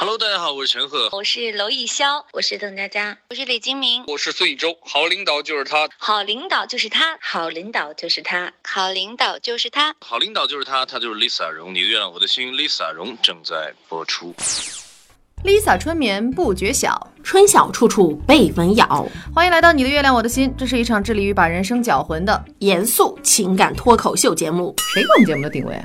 Hello，大家好，我是陈赫，我是娄艺潇，我是邓家佳，我是李金铭，我是孙艺洲。好领导就是他，好领导就是他，好领导就是他，好领导就是他，好领导就是他，他就是 Lisa 荣。你的月亮，我的心，Lisa 荣正在播出。Lisa 春眠不觉晓，春晓处处被蚊咬。欢迎来到你的月亮我的心，这是一场致力于把人生搅浑的严肃情感脱口秀节目。谁给我们节目的定位啊？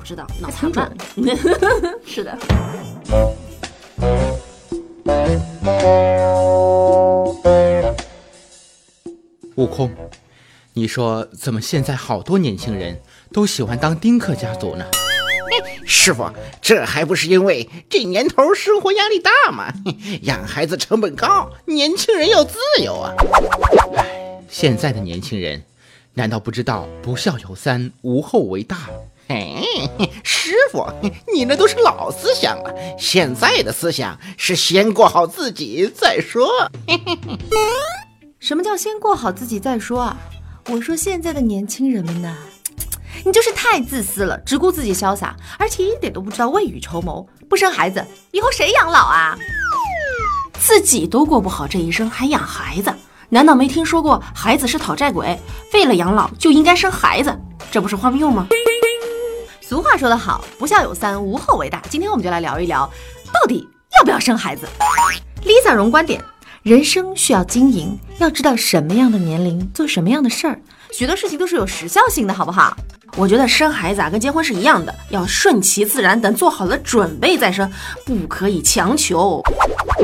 不知道，脑残吧？是的。悟空，你说怎么现在好多年轻人都喜欢当丁克家族呢？师傅，这还不是因为这年头生活压力大吗？养孩子成本高，年轻人要自由啊！唉，现在的年轻人难道不知道不孝有三，无后为大？哎，师傅，你那都是老思想了，现在的思想是先过好自己再说。什么叫先过好自己再说啊？我说现在的年轻人们呢？你就是太自私了，只顾自己潇洒，而且一点都不知道未雨绸缪。不生孩子，以后谁养老啊？自己都过不好这一生，还养孩子？难道没听说过孩子是讨债鬼？为了养老就应该生孩子，这不是荒谬吗？俗话说得好，不孝有三，无后为大。今天我们就来聊一聊，到底要不要生孩子？Lisa 荣观点：人生需要经营，要知道什么样的年龄做什么样的事儿，许多事情都是有时效性的，好不好？我觉得生孩子啊，跟结婚是一样的，要顺其自然，等做好了准备再生，不可以强求。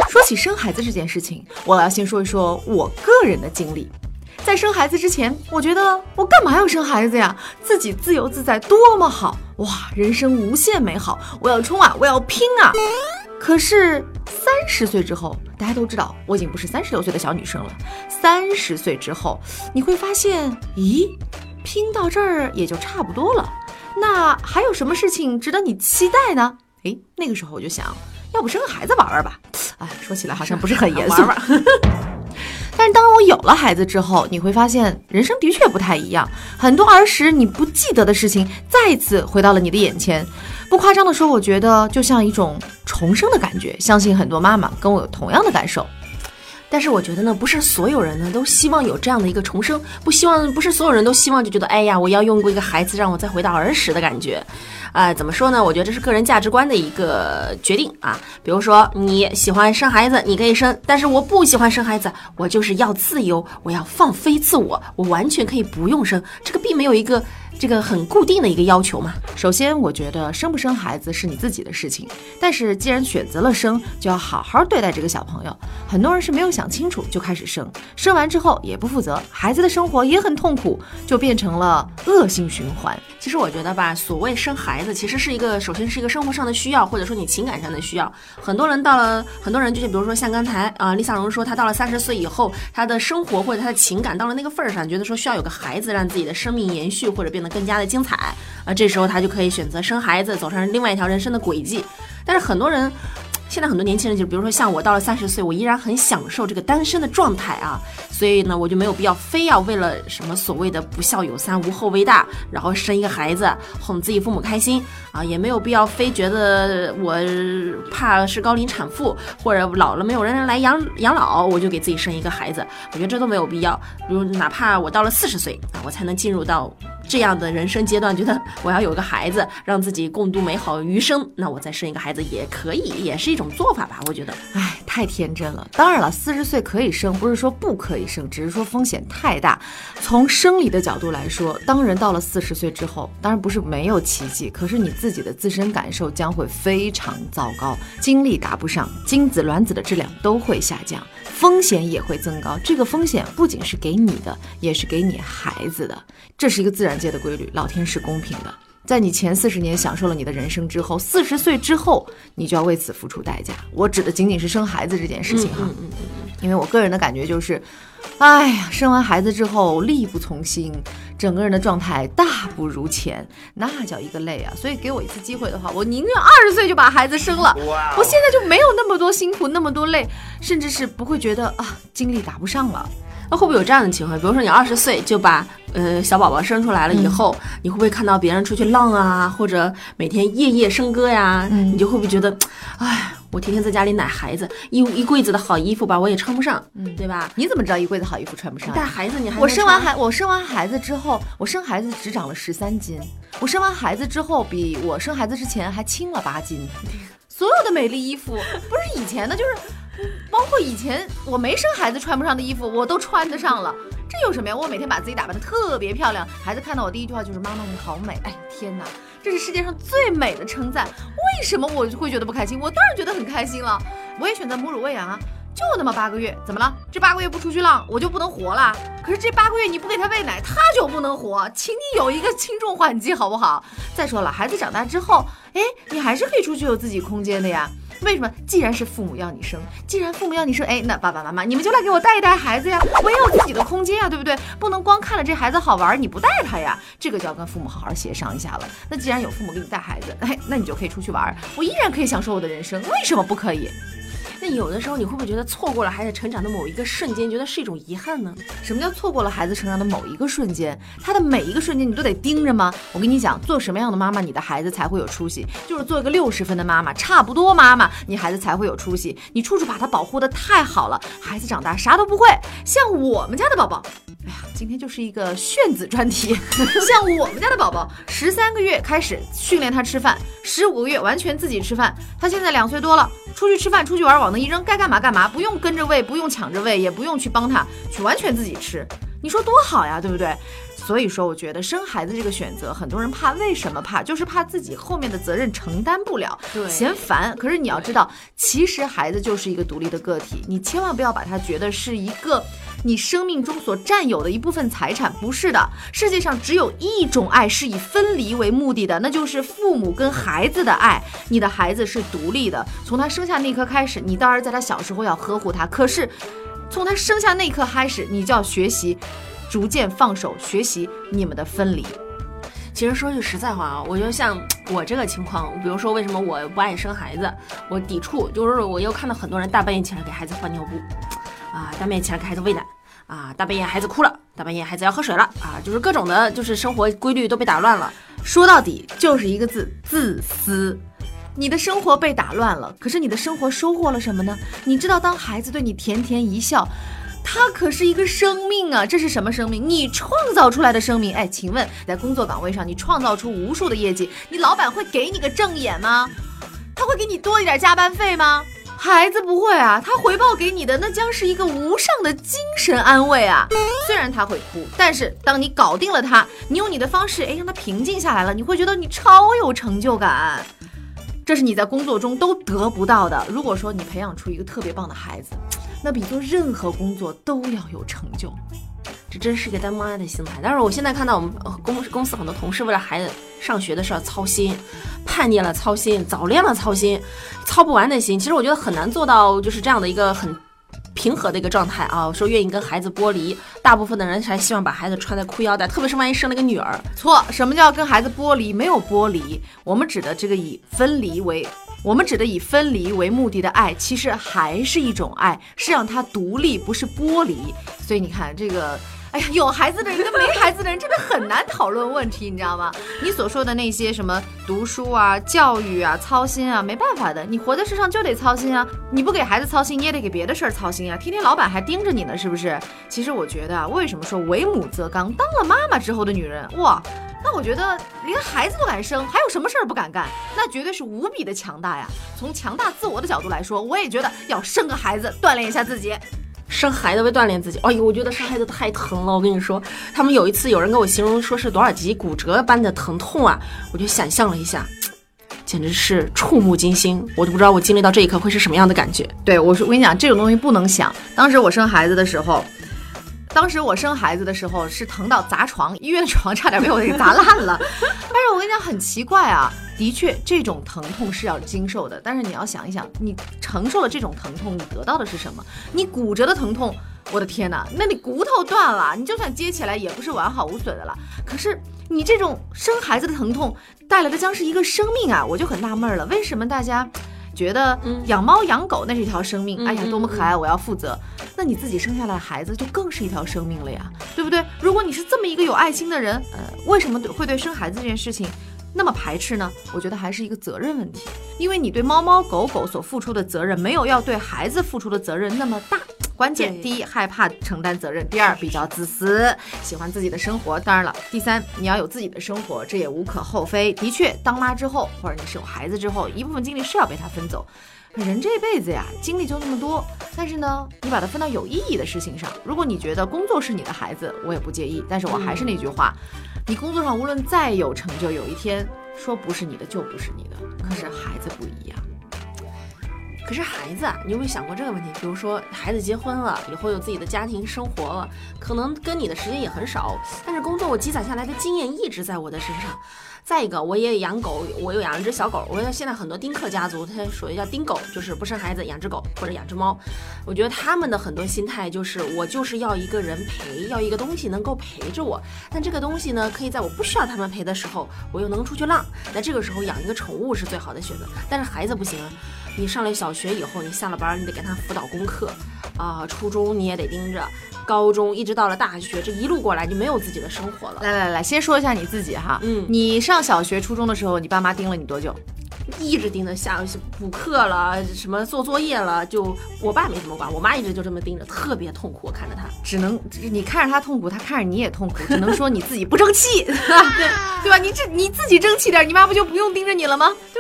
说起生孩子这件事情，我要先说一说我个人的经历。在生孩子之前，我觉得我干嘛要生孩子呀？自己自由自在多么好哇，人生无限美好，我要冲啊，我要拼啊！可是三十岁之后，大家都知道我已经不是三十六岁的小女生了。三十岁之后，你会发现，咦？拼到这儿也就差不多了，那还有什么事情值得你期待呢？诶，那个时候我就想，要不生个孩子玩玩吧。哎，说起来好像不是很严肃。但当我有了孩子之后，你会发现人生的确不太一样，很多儿时你不记得的事情再次回到了你的眼前。不夸张的说，我觉得就像一种重生的感觉。相信很多妈妈跟我有同样的感受。但是我觉得呢，不是所有人呢都希望有这样的一个重生，不希望不是所有人都希望就觉得，哎呀，我要用过一个孩子让我再回到儿时的感觉，啊，怎么说呢？我觉得这是个人价值观的一个决定啊。比如说你喜欢生孩子，你可以生，但是我不喜欢生孩子，我就是要自由，我要放飞自我，我完全可以不用生，这个并没有一个。这个很固定的一个要求嘛。首先，我觉得生不生孩子是你自己的事情，但是既然选择了生，就要好好对待这个小朋友。很多人是没有想清楚就开始生，生完之后也不负责，孩子的生活也很痛苦，就变成了恶性循环。其实我觉得吧，所谓生孩子，其实是一个首先是一个生活上的需要，或者说你情感上的需要。很多人到了，很多人就是比如说像刚才啊，李小龙说他到了三十岁以后，他的生活或者他的情感到了那个份儿上，觉得说需要有个孩子让自己的生命延续或者变得。更加的精彩啊！这时候他就可以选择生孩子，走上另外一条人生的轨迹。但是很多人。现在很多年轻人就比如说像我到了三十岁，我依然很享受这个单身的状态啊，所以呢，我就没有必要非要为了什么所谓的不孝有三，无后为大，然后生一个孩子哄自己父母开心啊，也没有必要非觉得我怕是高龄产妇或者老了没有人来养养老，我就给自己生一个孩子，我觉得这都没有必要。比如哪怕我到了四十岁啊，我才能进入到这样的人生阶段，觉得我要有个孩子，让自己共度美好余生，那我再生一个孩子也可以，也是一。种做法吧，我觉得，哎，太天真了。当然了，四十岁可以生，不是说不可以生，只是说风险太大。从生理的角度来说，当人到了四十岁之后，当然不是没有奇迹，可是你自己的自身感受将会非常糟糕，精力达不上，精子卵子的质量都会下降，风险也会增高。这个风险不仅是给你的，也是给你孩子的，这是一个自然界的规律，老天是公平的。在你前四十年享受了你的人生之后，四十岁之后，你就要为此付出代价。我指的仅仅是生孩子这件事情哈，嗯嗯嗯因为我个人的感觉就是，哎呀，生完孩子之后力不从心，整个人的状态大不如前，那叫一个累啊！所以给我一次机会的话，我宁愿二十岁就把孩子生了，我现在就没有那么多辛苦，那么多累，甚至是不会觉得啊精力打不上了。那会不会有这样的情况？比如说你二十岁就把呃小宝宝生出来了以后，你会不会看到别人出去浪啊，或者每天夜夜笙歌呀？嗯你就会不会觉得，哎，我天天在家里奶孩子，一一柜子的好衣服吧，我也穿不上，嗯对吧？你怎么知道一柜子好衣服穿不上呀？带孩子你还我生完孩，我生完孩子之后，我生孩子只长了十三斤。我生完孩子之后，比我生孩子之前还轻了八斤。所有的美丽衣服，不是以前的，就是包括以前我没生孩子穿不上的衣服，我都穿得上了。这有什么呀？我每天把自己打扮得特别漂亮，孩子看到我第一句话就是“妈妈你好美”。哎，天哪，这是世界上最美的称赞。为什么我会觉得不开心？我当然觉得很开心了。我也选择母乳喂养啊。就那么八个月，怎么了？这八个月不出去浪，我就不能活了？可是这八个月你不给他喂奶，他就不能活，请你有一个轻重缓急，好不好？再说了，孩子长大之后，哎，你还是可以出去有自己空间的呀。为什么？既然是父母要你生，既然父母要你生，哎，那爸爸妈妈你们就来给我带一带孩子呀，我也有自己的空间呀，对不对？不能光看了这孩子好玩，你不带他呀，这个就要跟父母好好协商一下了。那既然有父母给你带孩子，哎，那你就可以出去玩，我依然可以享受我的人生，为什么不可以？那有的时候你会不会觉得错过了孩子成长的某一个瞬间，觉得是一种遗憾呢？什么叫错过了孩子成长的某一个瞬间？他的每一个瞬间你都得盯着吗？我跟你讲，做什么样的妈妈，你的孩子才会有出息？就是做一个六十分的妈妈，差不多妈妈，你孩子才会有出息。你处处把他保护的太好了，孩子长大啥都不会。像我们家的宝宝。哎呀，今天就是一个炫子专题。像我们家的宝宝，十三个月开始训练他吃饭，十五个月完全自己吃饭。他现在两岁多了，出去吃饭、出去玩，往那一扔，该干嘛干嘛，不用跟着喂，不用抢着喂，也不用去帮他，去完全自己吃。你说多好呀，对不对？所以说，我觉得生孩子这个选择，很多人怕，为什么怕？就是怕自己后面的责任承担不了，对嫌烦。可是你要知道，其实孩子就是一个独立的个体，你千万不要把他觉得是一个你生命中所占有的一部分财产，不是的。世界上只有一种爱是以分离为目的的，那就是父母跟孩子的爱。你的孩子是独立的，从他生下那一刻开始，你当然在他小时候要呵护他，可是从他生下那一刻开始，你就要学习。逐渐放手，学习你们的分离。其实说句实在话啊，我觉得像我这个情况，比如说为什么我不爱生孩子，我抵触，就是我又看到很多人大半夜起来给孩子换尿布，啊，大半夜起来给孩子喂奶，啊，大半夜孩子哭了，大半夜孩子要喝水了，啊，就是各种的，就是生活规律都被打乱了。说到底就是一个字：自私。你的生活被打乱了，可是你的生活收获了什么呢？你知道，当孩子对你甜甜一笑。他可是一个生命啊！这是什么生命？你创造出来的生命。哎，请问在工作岗位上，你创造出无数的业绩，你老板会给你个正眼吗？他会给你多一点加班费吗？孩子不会啊，他回报给你的那将是一个无上的精神安慰啊！虽然他会哭，但是当你搞定了他，你用你的方式，哎，让他平静下来了，你会觉得你超有成就感。这是你在工作中都得不到的。如果说你培养出一个特别棒的孩子，那比做任何工作都要有成就。这真是一个当妈的心态。但是我现在看到我们公公司很多同事为了孩子上学的事儿操心，叛逆了操心，早恋了操心，操不完的心。其实我觉得很难做到就是这样的一个很平和的一个状态啊。说愿意跟孩子剥离，大部分的人还希望把孩子穿在裤腰带，特别是万一生了个女儿。错，什么叫跟孩子剥离？没有剥离，我们指的这个以分离为。我们指的以分离为目的的爱，其实还是一种爱，是让他独立，不是剥离。所以你看这个。哎呀，有孩子的人跟没孩子的人真的很难讨论问题，你知道吗？你所说的那些什么读书啊、教育啊、操心啊，没办法的，你活在世上就得操心啊。你不给孩子操心，你也得给别的事儿操心啊。天天老板还盯着你呢，是不是？其实我觉得啊，为什么说为母则刚？当了妈妈之后的女人，哇，那我觉得连孩子都敢生，还有什么事儿不敢干？那绝对是无比的强大呀。从强大自我的角度来说，我也觉得要生个孩子，锻炼一下自己。生孩子为锻炼自己，哎呦，我觉得生孩子太疼了。我跟你说，他们有一次有人跟我形容说是多少级骨折般的疼痛啊，我就想象了一下，简直是触目惊心。我都不知道我经历到这一刻会是什么样的感觉。对我说，我跟你讲，这种东西不能想。当时我生孩子的时候，当时我生孩子的时候是疼到砸床，医院的床差点被我给砸烂了。但是我跟你讲，很奇怪啊。的确，这种疼痛是要经受的，但是你要想一想，你承受了这种疼痛，你得到的是什么？你骨折的疼痛，我的天哪，那你骨头断了，你就算接起来也不是完好无损的了。可是你这种生孩子的疼痛带来的将是一个生命啊，我就很纳闷了，为什么大家？觉得嗯养猫养狗那是一条生命，嗯哎呀多么可爱，我要负责。那你自己生下来的孩子就更是一条生命了呀，对不对？如果你是这么一个有爱心的人，呃，为什么对会对生孩子这件事情那么排斥呢？我觉得还是一个责任问题，因为你对猫猫狗狗所付出的责任，没有要对孩子付出的责任那么大。关键第一，害怕承担责任；第二，比较自私，喜欢自己的生活。当然了，第三，你要有自己的生活，这也无可厚非。的确，当妈之后，或者你是有孩子之后，一部分精力是要被他分走。人这辈子呀，精力就那么多，但是呢，你把它分到有意义的事情上。如果你觉得工作是你的孩子，我也不介意。但是我还是那句话，你工作上无论再有成就，有一天说不是你的就不是你的。可是孩子不一样。可是孩子啊，你有没有想过这个问题？比如说，孩子结婚了，以后有自己的家庭生活了，可能跟你的时间也很少，但是工作我积攒下来的经验一直在我的身上。再一个，我也养狗，我又养一只小狗。我觉得现在很多丁克家族，他属于叫丁狗，就是不生孩子，养只狗或者养只猫。我觉得他们的很多心态就是，我就是要一个人陪，要一个东西能够陪着我。但这个东西呢，可以在我不需要他们陪的时候，我又能出去浪。那这个时候养一个宠物是最好的选择。但是孩子不行啊，你上了小学以后，你下了班，你得给他辅导功课，啊、初中你也得盯着，高中一直到了大学，这一路过来就没有自己的生活了。来来来，先说一下你自己哈，嗯你上小学、初中的时候，你爸妈盯了你多久？一直盯着下补课了，什么做作业了，就我爸没怎么管，我妈一直就这么盯着，特别痛苦。我看着他，只能你看着他痛苦，他看着你也痛苦，只能说你自己不争气，对对吧？你这你自己争气点，你妈不就不用盯着你了吗？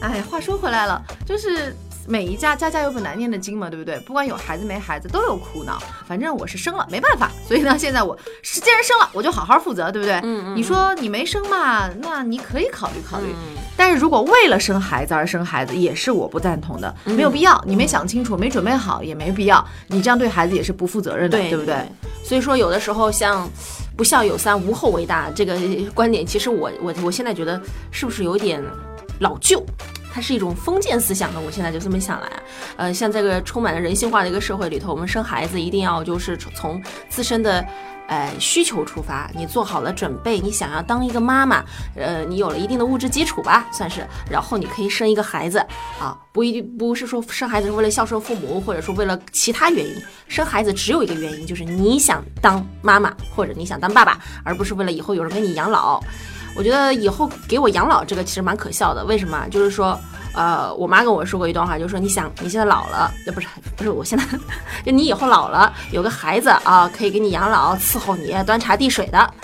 哎，话说回来了，就是每一家家家有本难念的经嘛，对不对？不管有孩子没孩子，都有苦恼。反正我是生了，没办法，所以呢，现在我是既然生了，我就好好负责，对不对？嗯嗯你说你没生嘛，那你可以考虑考虑。嗯但是如果为了生孩子而生孩子，也是我不赞同的，嗯没有必要。你没想清楚，没准备好，也没必要。你这样对孩子也是不负责任的，对对不对？所以说，有的时候像“不孝有三，无后为大”这个观点，其实我我我现在觉得是不是有点老旧？它是一种封建思想的，我现在就这么想来啊。呃，像这个充满了人性化的一个社会里头，我们生孩子一定要就是从从自身的。呃，需求出发，你做好了准备，你想要当一个妈妈，呃，你有了一定的物质基础吧，算是，然后你可以生一个孩子啊，不一定不是说生孩子是为了孝顺父母，或者说为了其他原因，生孩子只有一个原因，就是你想当妈妈或者你想当爸爸，而不是为了以后有人给你养老。我觉得以后给我养老这个其实蛮可笑的，为什么？就是说。呃，我妈跟我说过一段话，就是说你想你现在老了，呃，不是不是，我现在 就你以后老了，有个孩子啊，可以给你养老，伺候你，端茶递水的。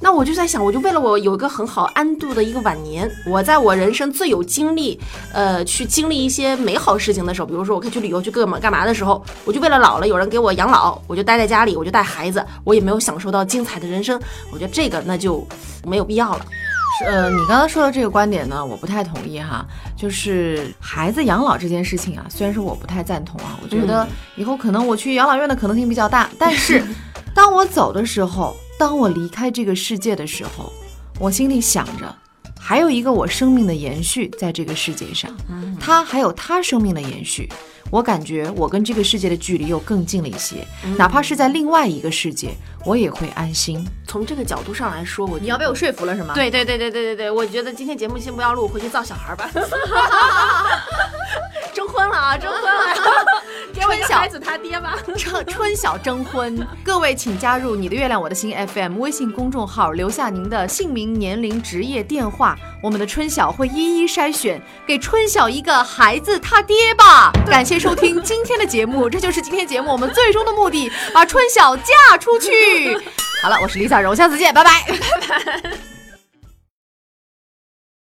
那我就在想，我就为了我有一个很好安度的一个晚年，我在我人生最有精力，呃，去经历一些美好事情的时候，比如说我可以去旅游去干嘛干嘛的时候，我就为了老了有人给我养老，我就待在家里，我就带孩子，我也没有享受到精彩的人生。我觉得这个那就没有必要了。是呃，你刚刚说的这个观点呢，我不太同意哈。就是孩子养老这件事情啊，虽然说我不太赞同啊，我觉得以后可能我去养老院的可能性比较大。但是，当我走的时候，当我离开这个世界的时候，我心里想着，还有一个我生命的延续在这个世界上，他还有他生命的延续。我感觉我跟这个世界的距离又更近了一些，哪怕是在另外一个世界，我也会安心。从这个角度上来说，我你要被我说服了是吗？对对对对对对对，我觉得今天节目先不要录，回去造小孩吧。征婚了啊，征婚了，孩子他爹吧。春春晓征婚，各位请加入你的月亮我的心 FM 微信公众号，留下您的姓名、年龄、职业、电话，我们的春晓会一一筛选，给春晓一个孩子他爹吧。感谢收听今天的节目，这就是今天节目我们最终的目的，把春晓嫁出去。好了，我是李小柔，下次见，拜拜 拜拜。